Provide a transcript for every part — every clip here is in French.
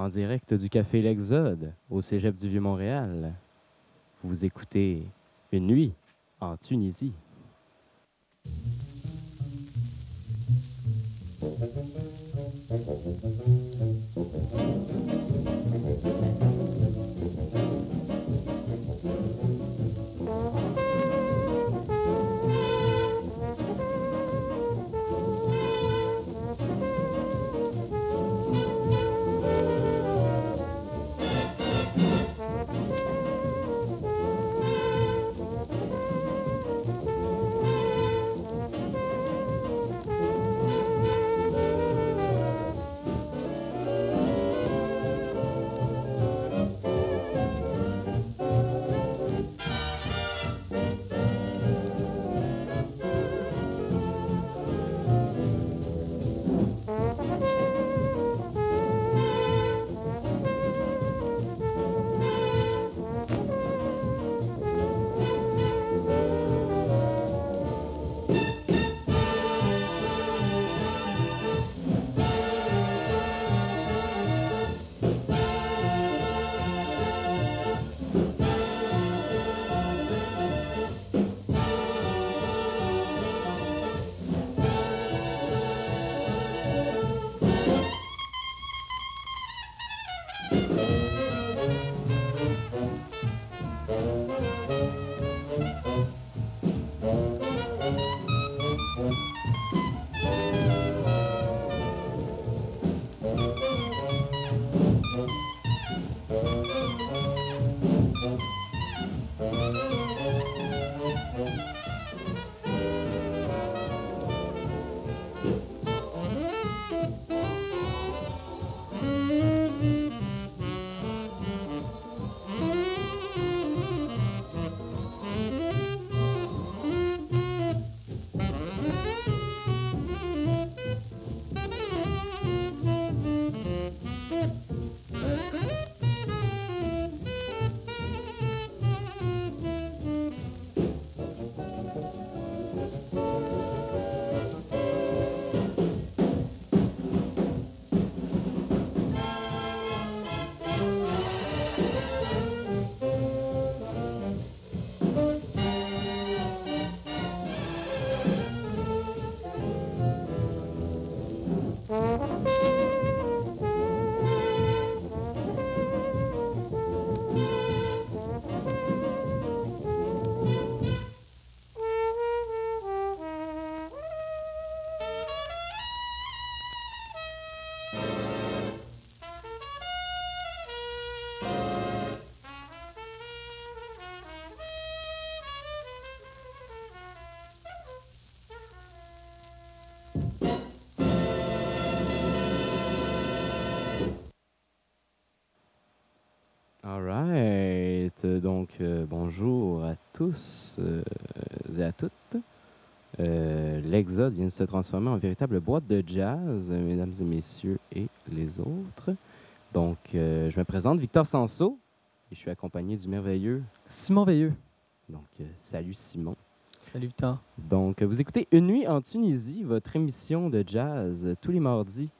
En direct du Café L'Exode, au Cégep du Vieux-Montréal. Vous écoutez Une nuit en Tunisie. Bonjour à tous euh, et à toutes. Euh, L'Exode vient de se transformer en véritable boîte de jazz, mesdames et messieurs, et les autres. Donc, euh, je me présente, Victor Sanso, et je suis accompagné du merveilleux. Simon Veilleux. Donc, salut Simon. Salut Victor. Donc, vous écoutez Une nuit en Tunisie, votre émission de jazz tous les mardis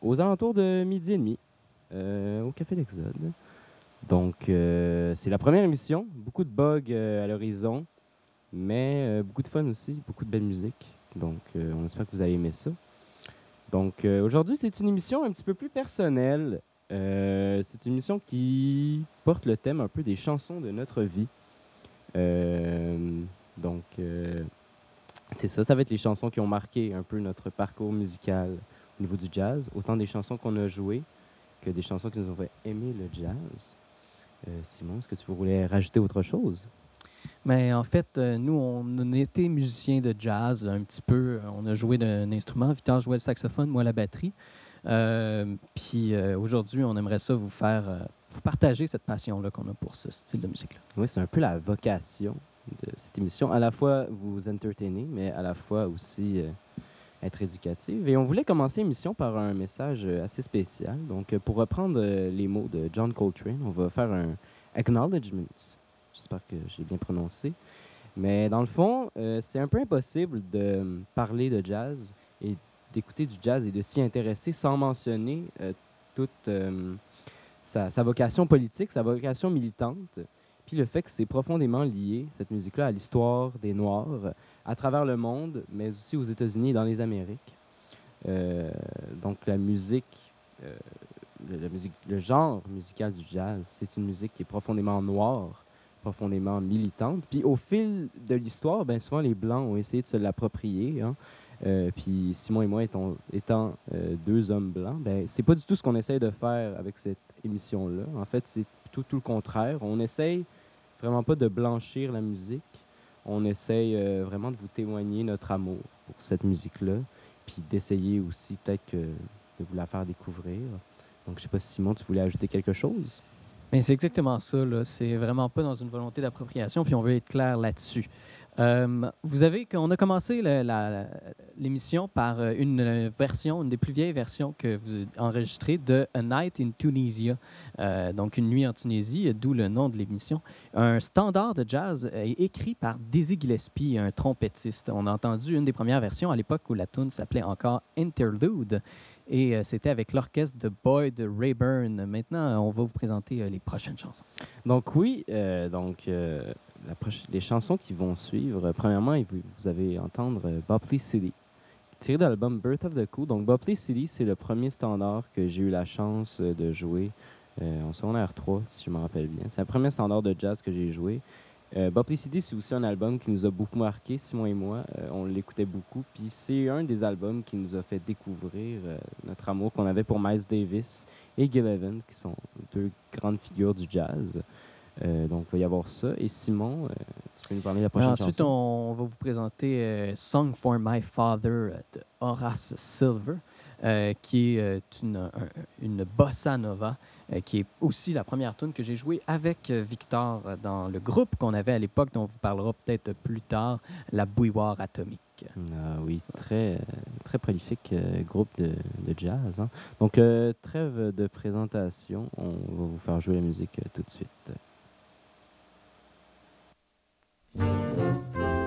aux alentours de midi et demi au Café L'Exode. Donc, euh, c'est la première émission. De bugs euh, à l'horizon, mais euh, beaucoup de fun aussi, beaucoup de belle musique. Donc, euh, on espère que vous allez aimer ça. Donc, aujourd'hui, c'est une émission un petit peu plus personnelle. C'est une émission qui porte le thème un peu des chansons de notre vie. Donc, c'est ça, ça va être les chansons qui ont marqué un peu notre parcours musical au niveau du jazz. Autant des chansons qu'on a jouées que des chansons qui nous ont fait aimer le jazz. Euh, Simon, est-ce que tu voulais rajouter autre chose? Mais en fait, euh, nous, on été musiciens de jazz un petit peu. On a joué d'un instrument. Victor jouait le saxophone, moi la batterie. Euh, Puis euh, aujourd'hui, on aimerait ça vous faire, euh, vous partager cette passion-là qu'on a pour ce style de musique-là. Oui, c'est un peu la vocation de cette émission. À la fois vous entertainer, mais à la fois aussi euh, être éducative. Et on voulait commencer l'émission par un message euh, assez spécial. Donc, euh, pour reprendre euh, les mots de John Coltrane, on va faire un acknowledgement. J'espère que j'ai bien prononcé. Mais dans le fond, c'est un peu impossible de parler de jazz et d'écouter du jazz et de s'y intéresser sans mentionner toute, sa vocation politique, sa vocation militante, puis le fait que c'est profondément lié, cette musique-là, à l'histoire des Noirs à travers le monde, mais aussi aux États-Unis et dans les Amériques. Euh, donc la musique, euh, la musique, le genre musical du jazz, c'est une musique qui est profondément noire, profondément militante. Puis au fil de l'histoire, ben souvent les Blancs ont essayé de se l'approprier. hein. Euh, puis Simon et moi étant, deux hommes blancs, ben c'est pas du tout ce qu'on essaye de faire avec cette émission-là. En fait, c'est plutôt tout le contraire. On essaye vraiment pas de blanchir la musique. On essaye euh, vraiment de vous témoigner notre amour pour cette musique-là, puis d'essayer aussi peut-être de vous la faire découvrir. Donc, je sais pas si Simon, tu voulais ajouter quelque chose? Mais c'est exactement ça. Là. C'est vraiment pas dans une volonté d'appropriation, puis on veut être clair là-dessus. Euh, vous avez, on a commencé l'émission par euh, une euh, version, une des plus vieilles versions que vous enregistrez de A Night in Tunisia, donc une nuit en Tunisie, d'où le nom de l'émission. Un standard de jazz écrit par Dizzy Gillespie, un trompettiste. On a entendu une des premières versions à l'époque où la tune s'appelait encore Interlude. Et c'était avec l'orchestre de Boyd Rayburn. Maintenant, on va vous présenter les prochaines chansons. Donc oui, donc les chansons qui vont suivre, euh, premièrement, vous, vous allez entendre euh, Bopley City, tiré de l'album Birth of the Cool. Donc Bopley City, c'est le premier standard que j'ai eu la chance euh, de jouer en secondaire 3, si je me rappelle bien. C'est le premier standard de jazz que j'ai joué. Euh, City, c'est aussi un album qui nous a beaucoup marqué, Simon et moi. On l'écoutait beaucoup. Puis c'est un des albums qui nous a fait découvrir notre amour qu'on avait pour Miles Davis et Gil Evans, qui sont deux grandes figures du jazz. Euh, donc, il va y avoir ça. Et Simon, euh, tu peux nous parler de la prochaine ensuite, chanson? on va vous présenter euh, Song for My Father de Horace Silver, qui est une, un- une bossa nova, qui est aussi la première tune que j'ai jouée avec Victor dans le groupe qu'on avait à l'époque, dont on vous parlera peut-être plus tard, la bouilloire atomique. Ah oui, très, très prolifique groupe de, de jazz. hein. Donc, euh, trêve de présentation. On va vous faire jouer la musique tout de suite. Música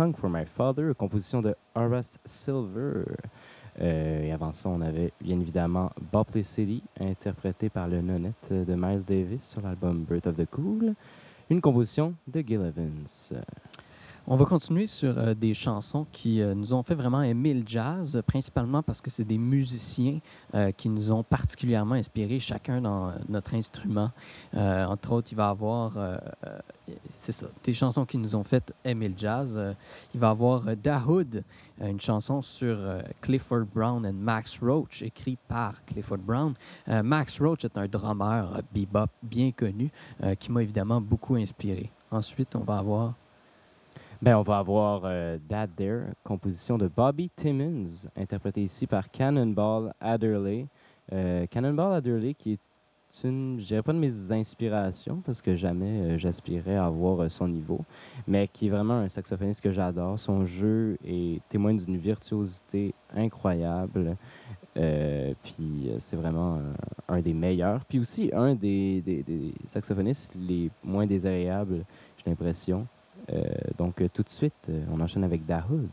Song for My Father, composition de Horace Silver. Euh, et avant ça, on avait bien évidemment Bopley City, interprété par le nonette de Miles Davis sur l'album Birth of the Cool, une composition de Gil Evans. On va continuer sur euh, des chansons qui euh, nous ont fait vraiment aimer le jazz, principalement parce que c'est des musiciens euh, qui nous ont particulièrement inspirés, chacun dans notre instrument. Entre autres, il va y avoir, c'est ça, des chansons qui nous ont fait aimer le jazz. Il va y avoir Dahoud, une chanson sur Clifford Brown et Max Roach, écrit par Clifford Brown. Max Roach est un drummer bebop bien connu qui m'a évidemment beaucoup inspiré. Ensuite, on va avoir Ben, on va avoir euh, That There, composition de Bobby Timmons, interprété ici par Cannonball Adderley. Euh, Cannonball Adderley, qui est une, je dirais pas de mes inspirations, parce que jamais euh, j'aspirais à avoir son niveau, mais qui est vraiment un saxophoniste que j'adore. Son jeu est témoin d'une virtuosité incroyable. Puis c'est vraiment un des meilleurs. Puis aussi un des, des- des saxophonistes les moins désagréables, j'ai l'impression. Euh, donc, euh, tout de suite, euh, on enchaîne avec Dahoud.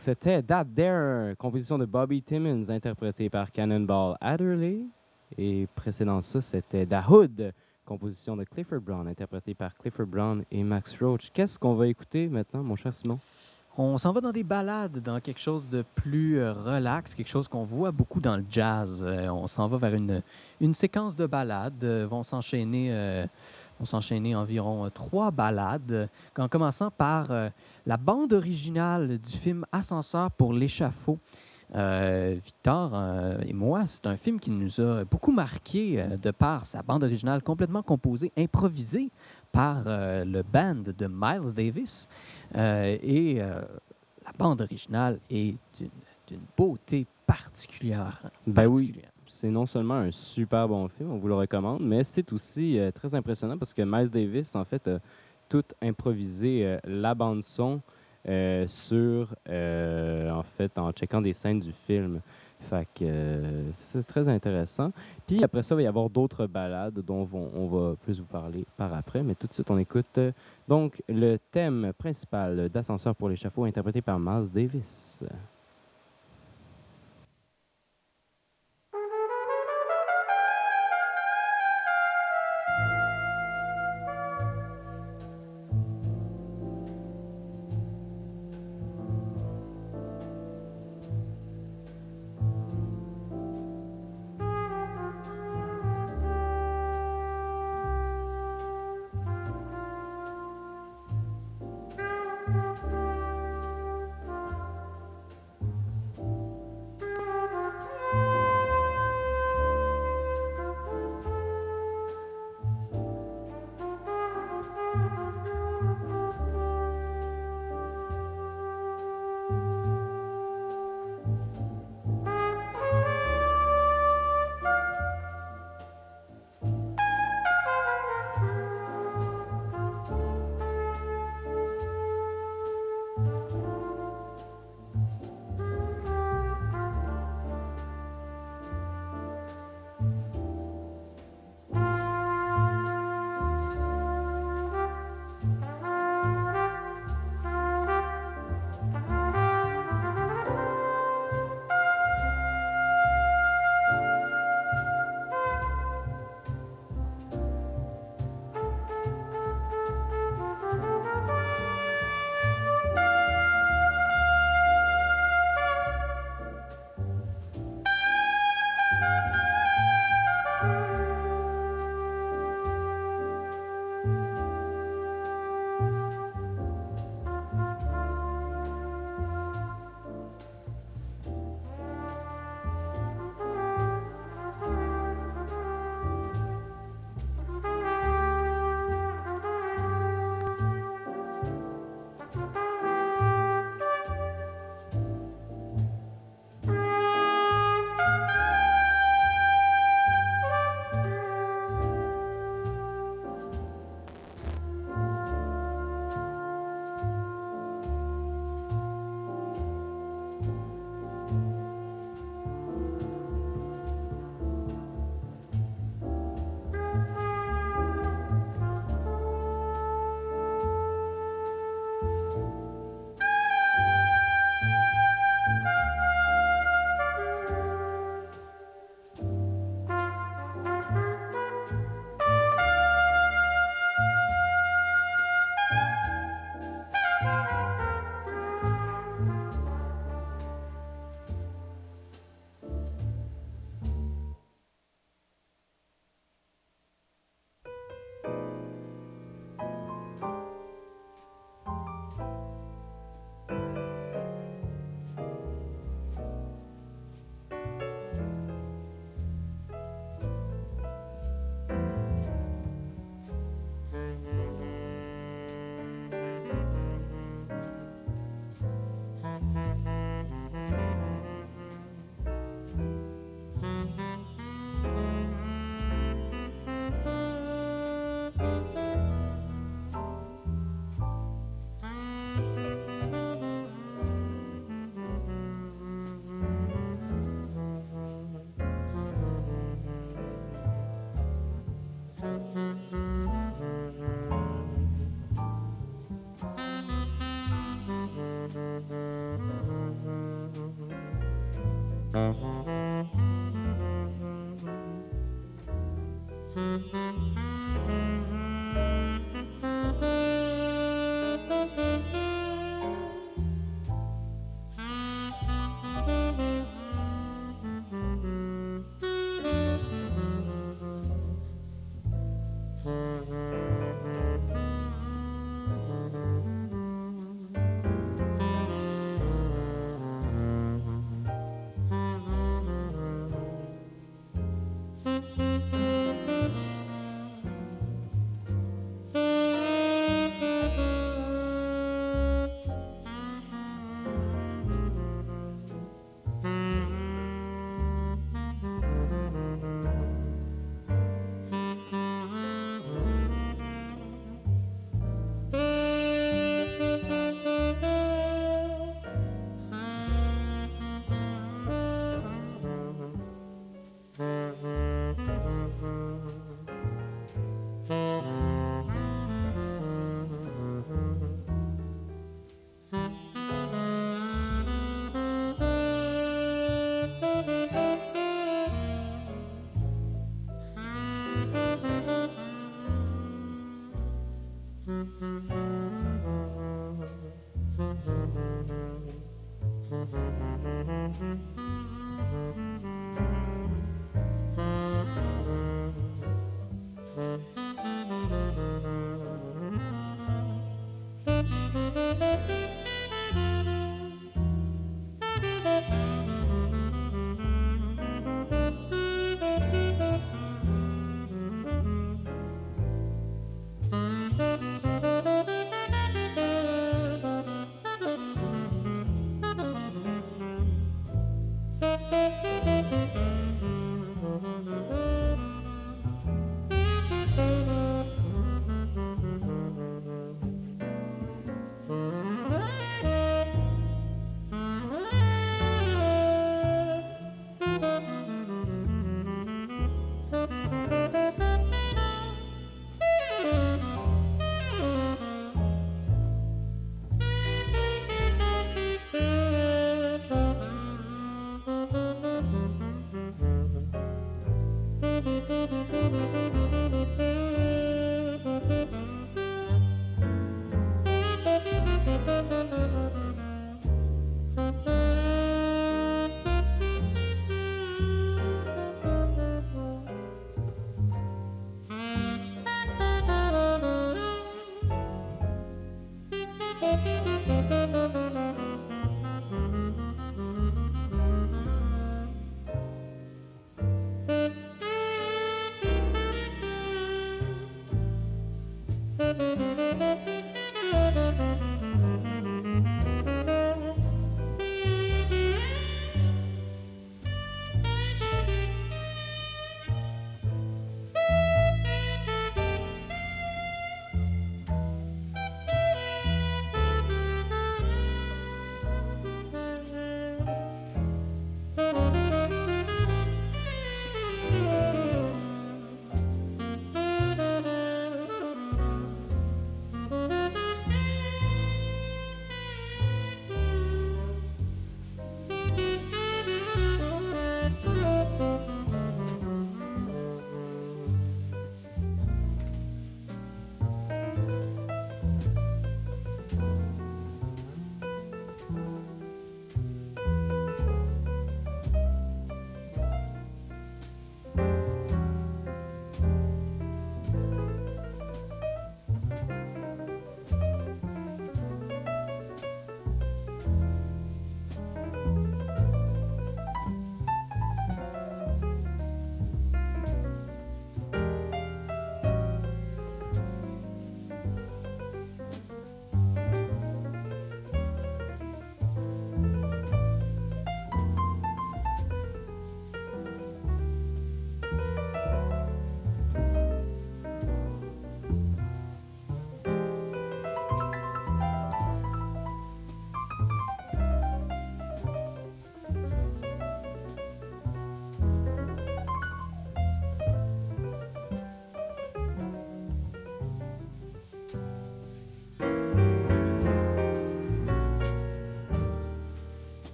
C'était That There, composition de Bobby Timmons, interprétée par Cannonball Adderley. Et précédant ça, c'était The Hood, composition de Clifford Brown, interprétée par Clifford Brown et Max Roach. Qu'est-ce qu'on va écouter maintenant, mon cher Simon? On s'en va dans des balades, dans quelque chose de plus euh, relax, quelque chose qu'on voit beaucoup dans le jazz. Euh, on s'en va vers une, séquence de balades. Euh, vont s'enchaîner, vont s'enchaîner environ trois balades, en commençant par la bande originale du film Ascenseur pour l'échafaud. Euh, Victor euh, et moi, c'est un film qui nous a beaucoup marqué euh, de par sa bande originale complètement composée, improvisée par euh, le band de Miles Davis. Et la bande originale est d'une beauté particulière. Ben oui. C'est non seulement un super bon film, on vous le recommande, mais c'est aussi très impressionnant parce que Miles Davis, en fait, tout improvisé euh, la bande-son euh, sur, euh, en fait, en checkant des scènes du film. C'est très intéressant. Puis après ça, il va y avoir d'autres balades dont on, on va plus vous parler par après. Mais tout de suite, on écoute donc le thème principal d'Ascenseur pour l'échafaud interprété par Miles Davis.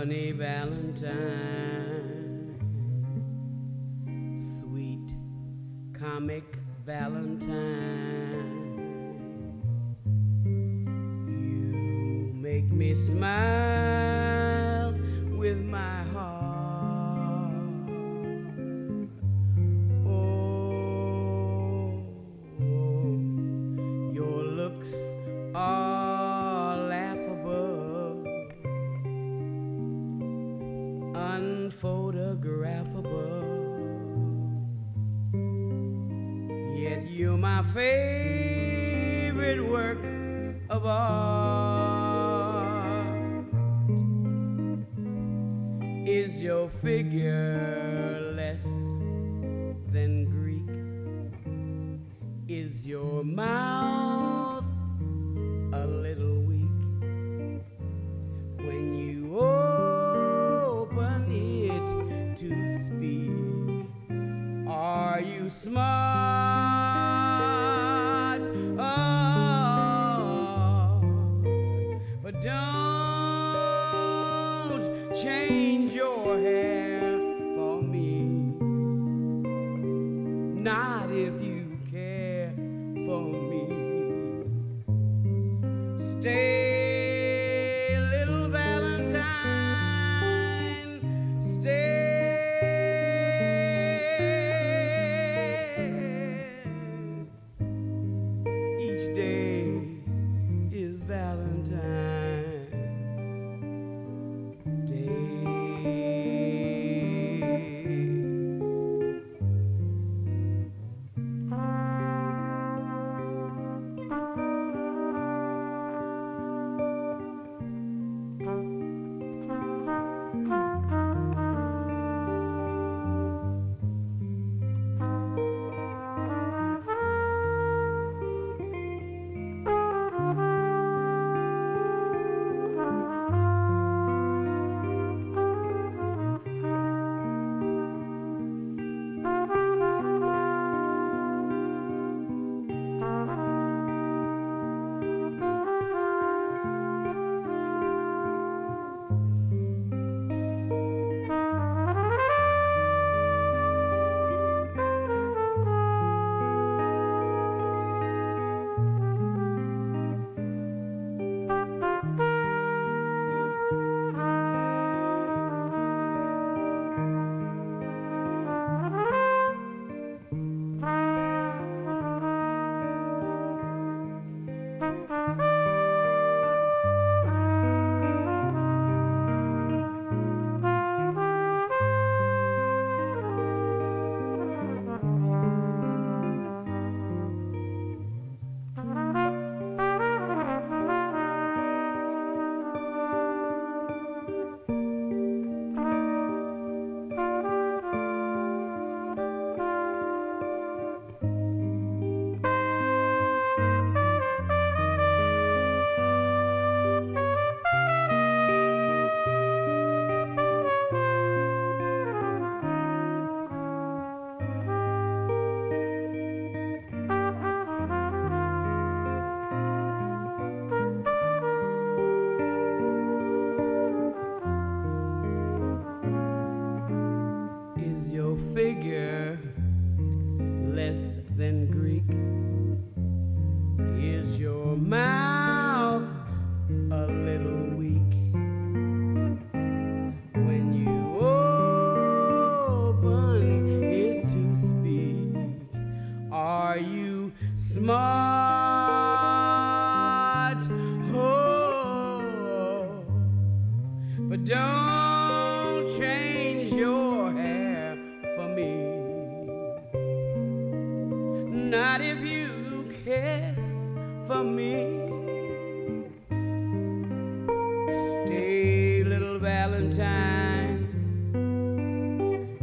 Funny Valentine, sweet comic Valentine. Figure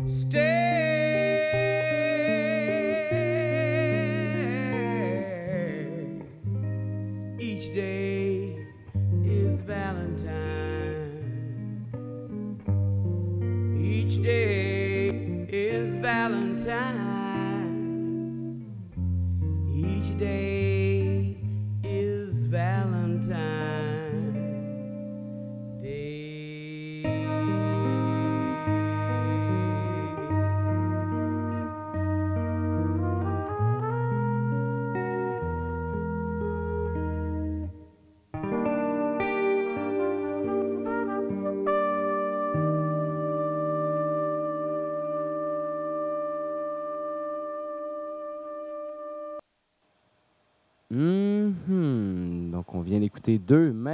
Stay.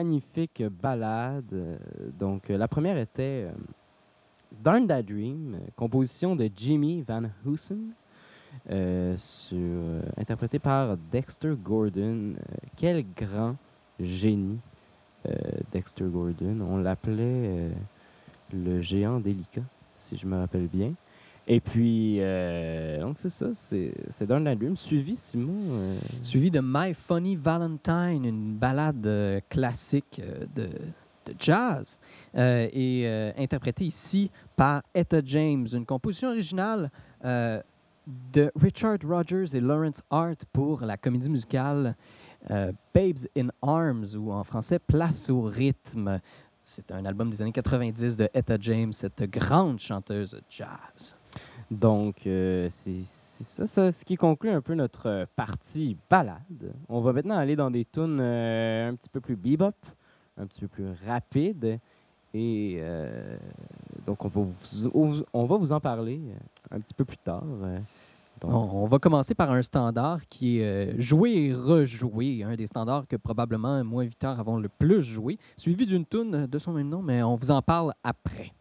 Magnifiques ballades. Euh, Donc, euh, la première était euh, Darn That Dream, composition de Jimmy Van Heusen, euh, euh, interprété par Dexter Gordon. Quel grand génie, Dexter Gordon. On l'appelait le géant délicat, si je me rappelle bien. Et puis, euh, donc c'est ça, c'est That Dream, suivi, Simon. euh, Suivi de My Funny Valentine, une ballade euh, classique euh, de, de jazz, et interprétée ici par Etta James, une composition originale de Richard Rogers et Lawrence Hart pour la comédie musicale Babes in Arms, ou en français Place au rythme. C'est un album des années 90 de Etta James, cette grande chanteuse jazz. Donc, euh, c'est ça, ça, ce qui conclut un peu notre euh, partie balade. On va maintenant aller dans des tunes euh, un petit peu plus bebop, un petit peu plus rapides. Et donc, on va, vous, on va vous en parler un petit peu plus tard. On, va commencer par un standard qui est joué et rejoué, un des standards que probablement moi et Victor avons le plus joué, suivi d'une tune de son même nom, mais on vous en parle après.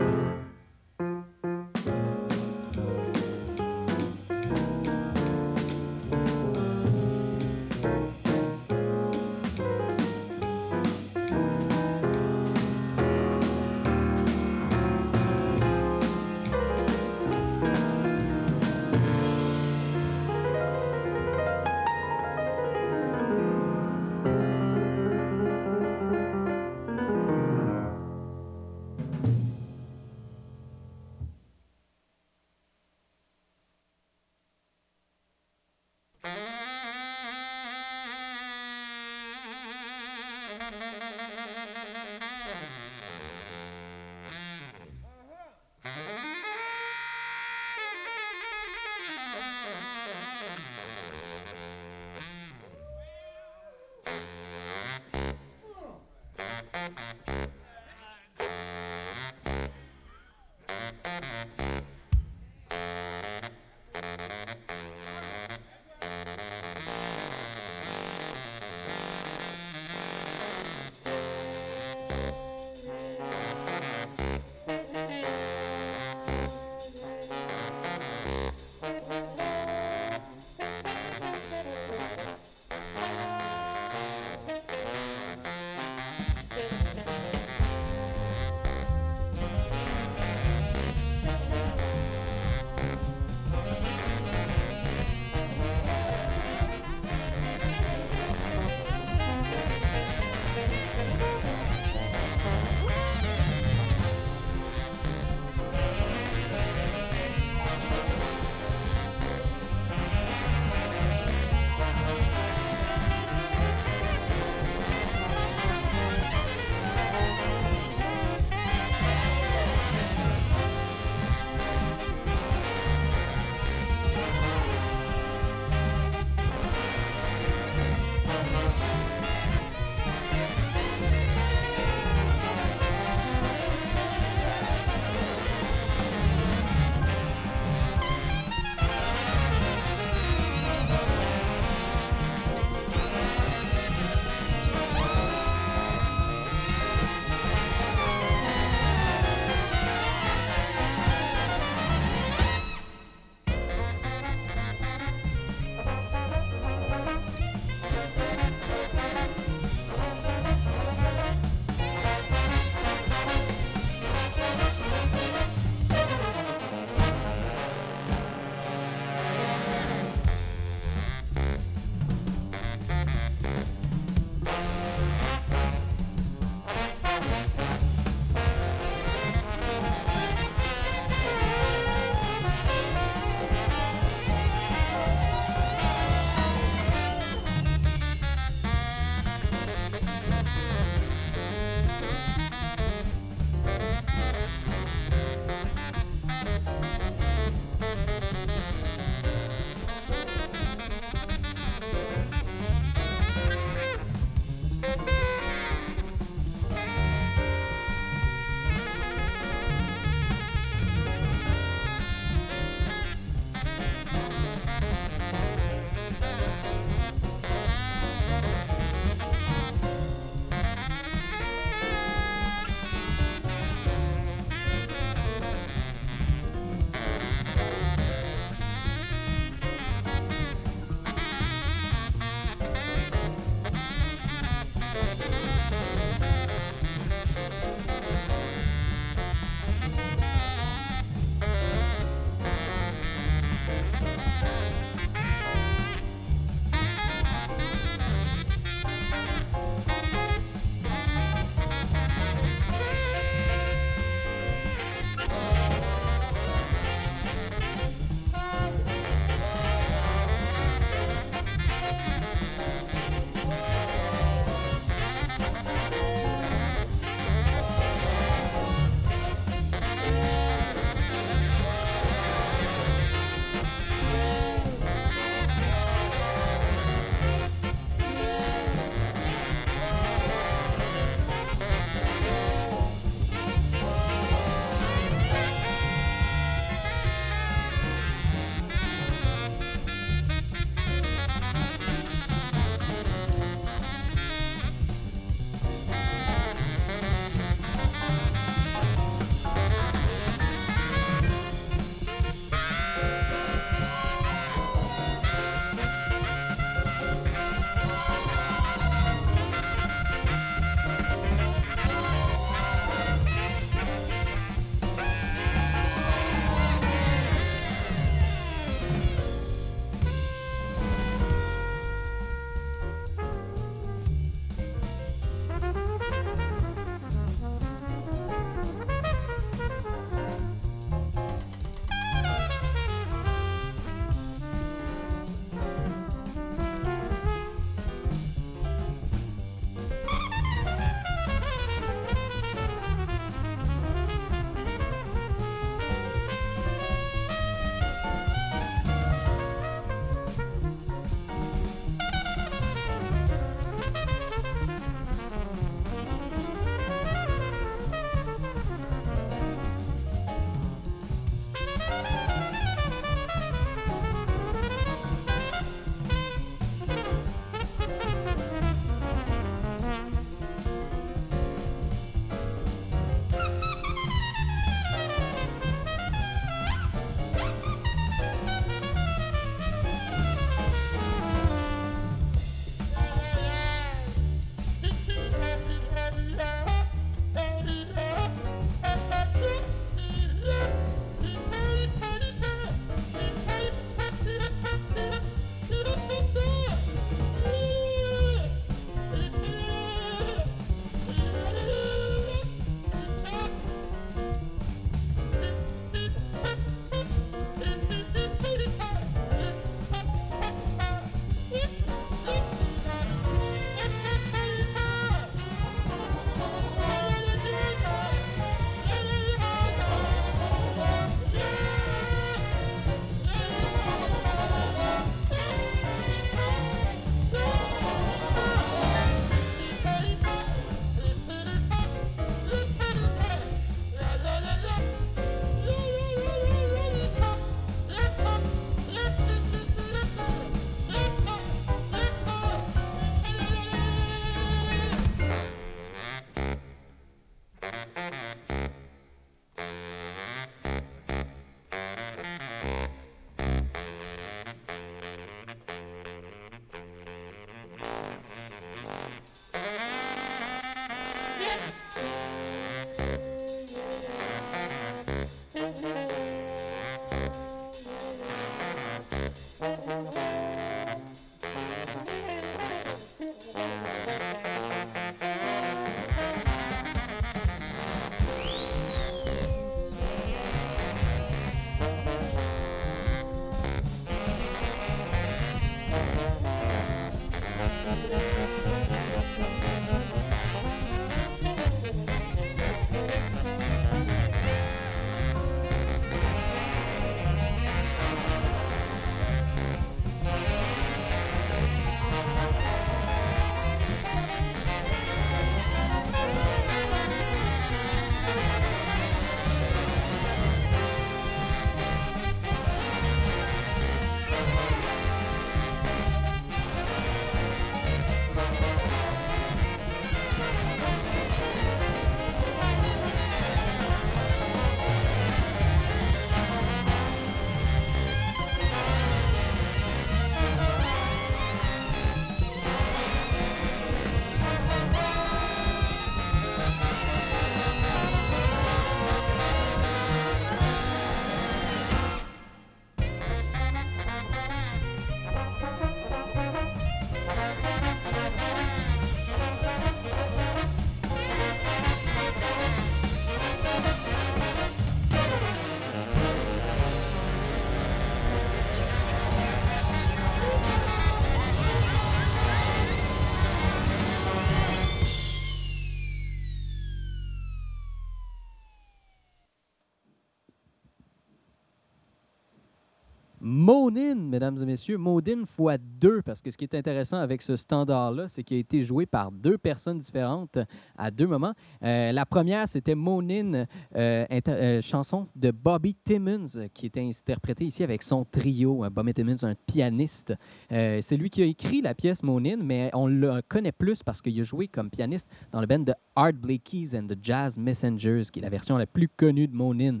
Mesdames et messieurs, Modin fois deux, parce que ce qui est intéressant avec ce standard-là, c'est qu'il a été joué par deux personnes différentes à deux moments. Euh, la première, c'était Monin, euh, euh, chanson de Bobby Timmons, qui était interprétée ici avec son trio. Euh, Bobby Timmons, un pianiste. C'est lui qui a écrit la pièce Monin, mais on le connaît plus parce qu'il a joué comme pianiste dans le band de Art Blakey's and the Jazz Messengers, qui est la version la plus connue de Monin.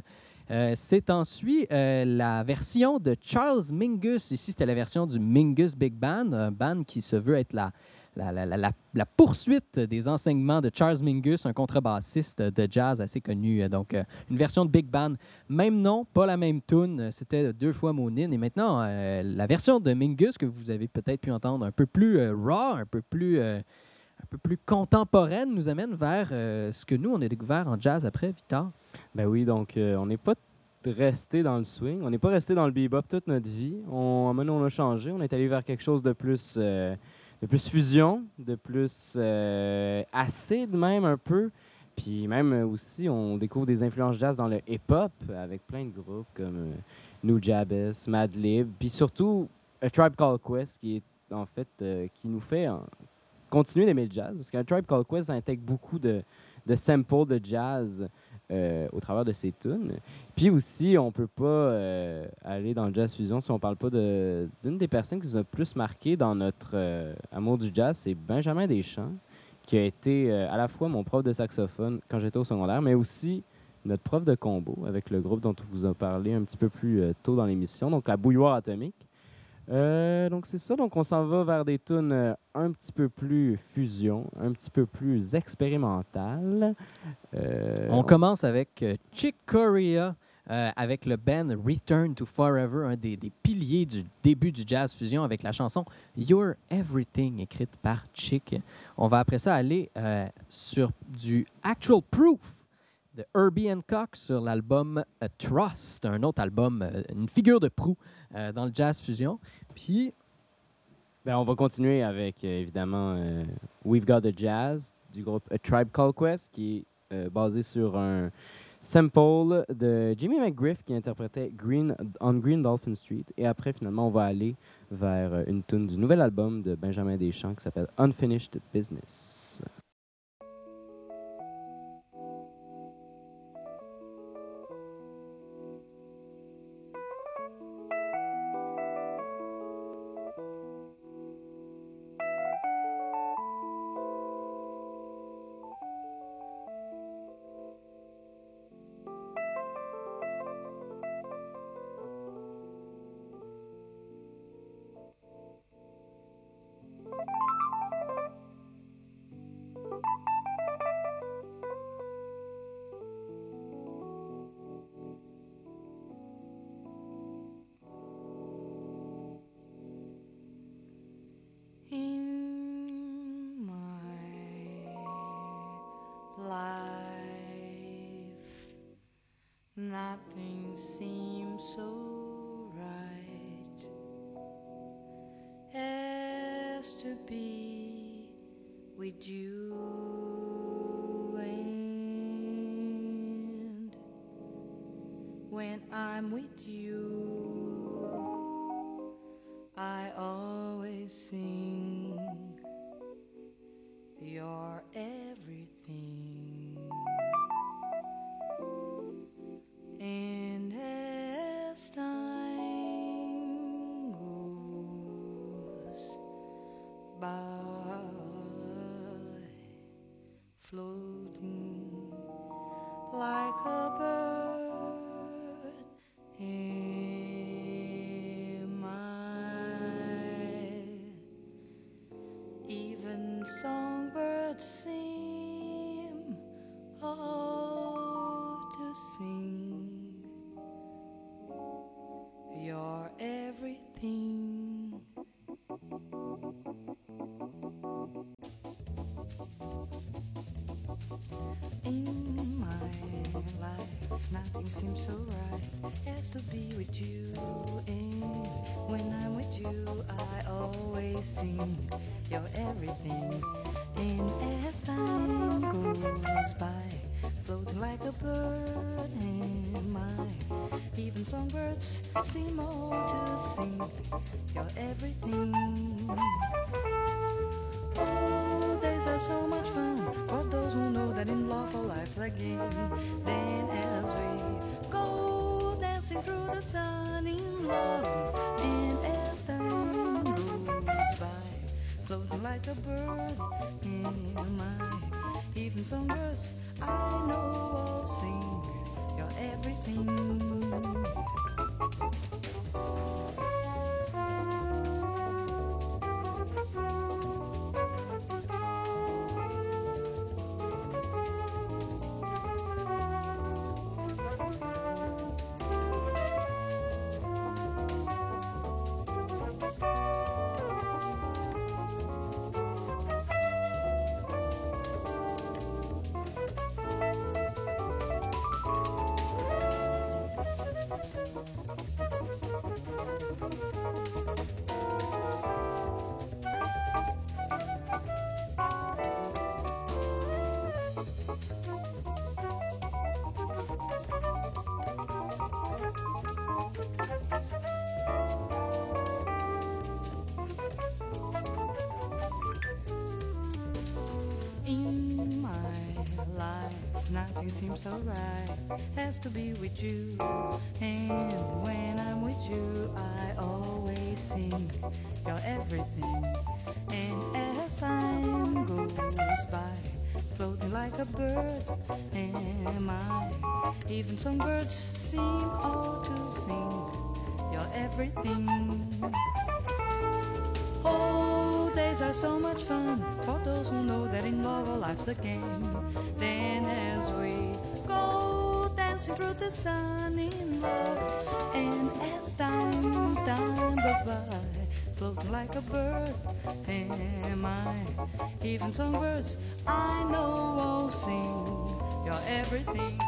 Euh, c'est ensuite euh, la version de Charles Mingus. Ici, c'était la version du Mingus Big Band, un band qui se veut être la, poursuite des enseignements de Charles Mingus, un contrebassiste de jazz assez connu. Donc, euh, une version de Big Band. Même nom, pas la même tune. C'était deux fois Monin. Et maintenant, la version de Mingus que vous avez peut-être pu entendre un peu plus raw, un peu plus... un peu plus contemporaine nous amène vers euh, ce que nous, on a découvert en jazz après, Victor. Ben oui, donc euh, on n'est pas resté dans le swing, on n'est pas resté dans le bebop toute notre vie. On, maintenant, on a changé, on est allé vers quelque chose de plus, euh, de plus fusion, de plus acide même un peu. Puis même aussi, on découvre des influences jazz dans le hip-hop avec plein de groupes comme New Jabez, Madlib, puis surtout A Tribe Called Quest qui est en fait qui nous fait continuer d'aimer le jazz parce qu'un Tribe Called Quest intègre beaucoup de, de samples de jazz euh, au travers de ses tunes. Puis aussi, on peut pas euh, aller dans le jazz fusion si on parle pas de- d'une des personnes qui nous a plus marqué dans notre euh, amour du jazz, c'est Benjamin Deschamps, qui a été à la fois mon prof de saxophone quand j'étais au secondaire, mais aussi notre prof de combo avec le groupe dont on vous a parlé un petit peu plus tôt dans l'émission, donc la bouilloire atomique. Euh, donc c'est ça, donc on s'en va vers des tunes euh, un petit peu plus fusion, un petit peu plus expérimentales. Euh, On commence avec Chick Corea, avec le band Return to Forever, un des, des piliers du début du jazz fusion, avec la chanson You're Everything, écrite par Chick. On va après ça aller sur du Actual Proof de Herbie Hancock sur l'album Trust, un autre album, une figure de proue euh, dans le jazz fusion. Puis, Ben, on va continuer avec, euh, évidemment, euh, We've Got the Jazz du groupe A Tribe Called Quest, qui est basé sur un sample de Jimmy McGriff qui interprétait Green on Green Dolphin Street. Et après, finalement, on va aller vers une tune du nouvel album de Benjamin Deschamps qui s'appelle Unfinished Business. Nothing seems so right as to be with you. And when I'm with you, I always sing, You're everything. And as time goes by, floating like a bird, in my even songbirds seem all to sing. You're everything. Oh, days are so much fun for those who know that in love for life's a game. Sun in love, and as time goes by, floating like a bird in my even songbirds seems so right has to be with you. And when I'm with you, I always sing. You're everything. And as time goes by, floating like a bird, am I? Even some birds seem all to sing. You're everything. Oh, days are so much fun for those who know that in love our life's a game. Through the sun in love, and as time, time goes by, floating like a bird, am I? Even songbirds I know won't sing. You're everything.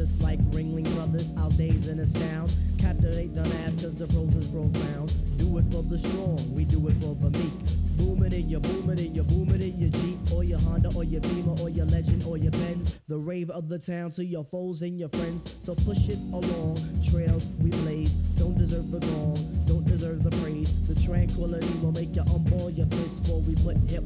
just like Ringling Brothers. Our days in astound. Captivate the mass, cause the pros is profound. Do it for the strong, we do it for the meek. Booming in your booming in your booming in your Jeep, or your Honda, or your Beamer, or your Legend, or your Benz. The rave of the town to your foes and your friends. So push it along. Trails we blaze, don't deserve the gong, don't deserve the praise. The tranquility will make you unball your fists for we put hip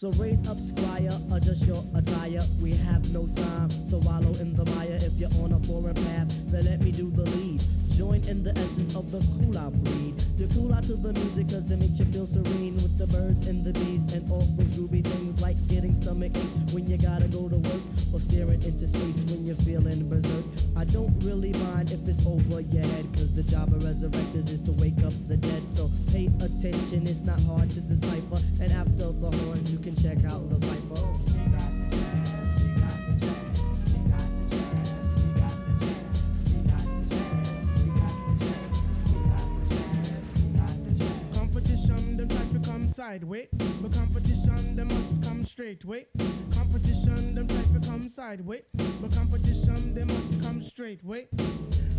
So raise up, squire, adjust your attire. We have no time to wallow in the mire. If you're on a foreign path, then let me do the lead. Join in the essence of the cool out breed. You cool out to the music cause it makes you feel serene with the birds and the bees and all those groovy things like getting stomach aches when you gotta go to work or staring into space when you're feeling berserk. I don't really mind if it's over your head cause the job of resurrectors is to wake up the dead. So pay attention, it's not hard to decipher. And after the horns, you can check out the Viper. Competition, them try to come sideways. But competition, them must come straight way. Sideways. But competition, they must come straight way.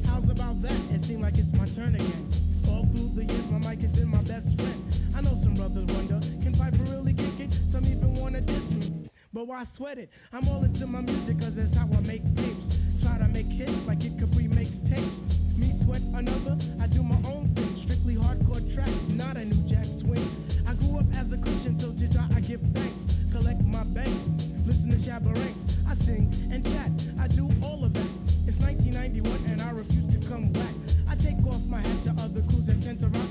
How's about that? It seems like it's my turn again. All through the years, my mic has been my best friend. I know some brothers wonder, can Piper really kick it? Some even wanna diss me. But why sweat it? I'm all into my music cause that's how I make tapes. Try to make hits like it Capri makes tapes. Me sweat another, I do my own thing. Strictly hardcore tracks, not a new to I sing and chat, I do all of that. It's 1991 and I refuse to come back. I take off my hat to other crews that tend to rock,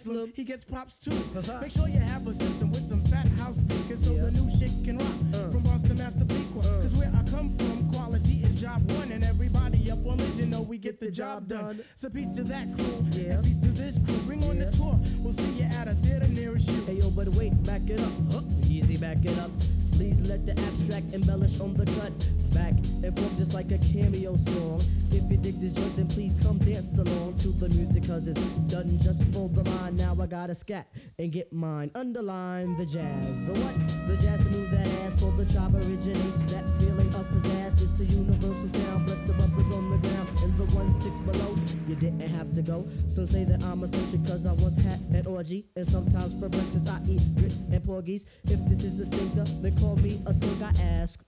Skeff he gets props too. Uh-huh. Make sure you have a system with some fat house speakers so the new shit can rock. Uh. From Boston, Massapequa, uh. cause where I come from, quality is job one, and everybody up on it, you know we get the job done. So peace to that crew, and peace to this crew. Bring on the tour, we'll see you at a theater nearest you. Hey yo, but wait, back it up. Huh, easy, back it up. Please let the abstract embellish on the cut. Back and forth just like a cameo song. If you dig this joint, then please come dance along to the music, cause it's done just for the mind. Now I gotta scat and get mine. Underline the jazz. The what? The jazz to move that ass for the job originates. That feeling of pizzazz. It's a universal sound. Bless the brothers on the ground and the one six below. You didn't have to go. Some say that I'm a soldier cause I once had an orgy. And sometimes for breakfast I eat grits and porgies. If this is a stinker, then call me a slug. I ask.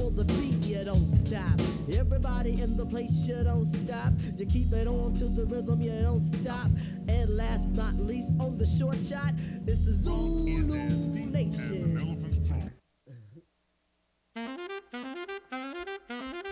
Beat rock for the beat, you don't stop. Everybody in the place, you don't stop. You keep it on to the rhythm, you don't stop. And last but not least, on the short shot, it's the Zulu Nation.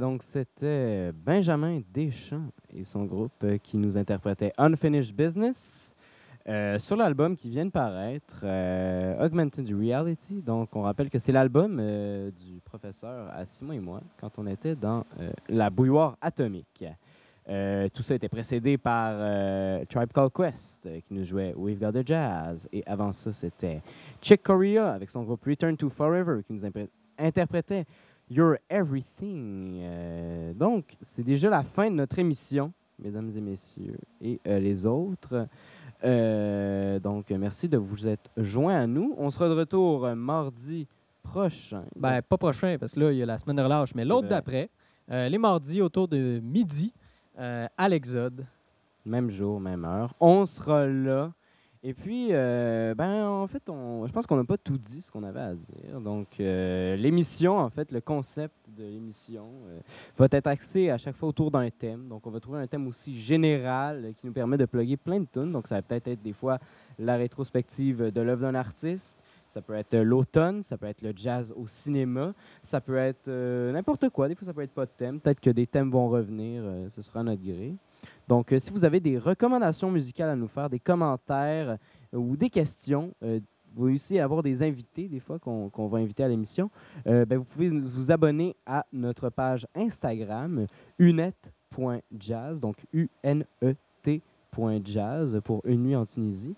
Donc c'était Benjamin Deschamps et son groupe qui nous interprétait Unfinished Business euh, sur l'album qui vient de paraître, euh, Augmented Reality. Donc on rappelle que c'est l'album euh, du professeur à Simon et moi quand on était dans la bouilloire atomique. Tout ça était précédé par Tribe Called Quest qui nous jouait We've Got the Jazz. Et avant ça, c'était Chick Corea avec son groupe Return to Forever qui nous interprétait You're Everything. Euh, donc, c'est déjà la fin de notre émission, mesdames et messieurs, et euh, les autres. Euh, donc, merci de vous être joints à nous. On sera de retour mardi prochain. Ben, pas prochain, parce que là, il y a la semaine de relâche, mais l'autre d'après, les mardis autour de midi, à l'Exode. Même jour, même heure. On sera là. Et puis, euh, ben, en fait, on, je pense qu'on n'a pas tout dit ce qu'on avait à dire. Donc, euh, l'émission, en fait, le concept de l'émission euh, va être axé à chaque fois autour d'un thème. Donc, on va trouver un thème aussi général qui nous permet de plugger plein de tunes. Donc, ça va peut-être être des fois la rétrospective de l'œuvre d'un artiste. Ça peut être l'automne, ça peut être le jazz au cinéma, ça peut être n'importe quoi. Des fois, ça peut être pas de thème. Peut-être que des thèmes vont revenir. ce sera à notre gré. Donc, euh, si vous avez des recommandations musicales à nous faire, des commentaires euh, ou des questions, euh, vous pouvez aussi avoir des invités, des fois, qu'on va inviter à l'émission, ben, vous pouvez vous abonner à notre page Instagram, unet.jazz, donc U-N-E-T.jazz pour Une nuit en Tunisie.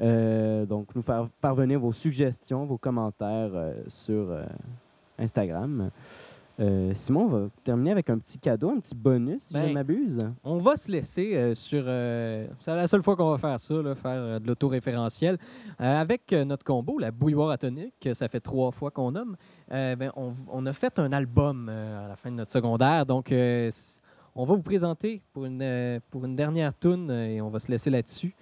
Donc, nous faire parvenir vos suggestions, vos commentaires sur Instagram. Euh, Simon, on va terminer avec un petit cadeau, un petit bonus, si je Ben, ne m'abuse. On va se laisser euh, sur. euh, c'est la seule fois qu'on va faire ça, là, faire de l'autoréférentiel. Avec notre combo, la bouilloire atonique, que ça fait trois fois qu'on nomme, ben, on, on a fait un album à la fin de notre secondaire. Donc, on va vous présenter pour une, pour une dernière tune et on va se laisser là-dessus.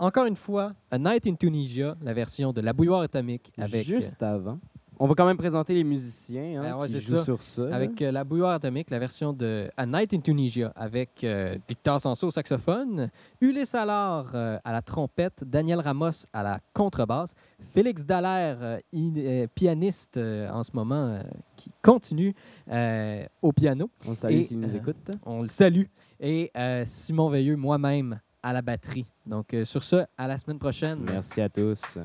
Encore une fois, A Night in Tunisia, la version de la bouilloire atomique avec. Juste avant. On va quand même présenter les musiciens hein, ouais, qui c'est jouent ça. sur ça. là. Avec euh, la bouilloire atomique, la version de A Night in Tunisia, avec euh, Victor Sanso au saxophone, Ulysse Allard euh, à la trompette, Daniel Ramos à la contrebasse, Félix Dallaire, euh, in- euh, pianiste euh, en ce moment, euh, qui continue euh, au piano. On le salue s'il nous euh, écoute. On le salue. Et euh, Simon Veilleux, moi-même, à la batterie. Donc, euh, sur ce, à la semaine prochaine. Merci à tous.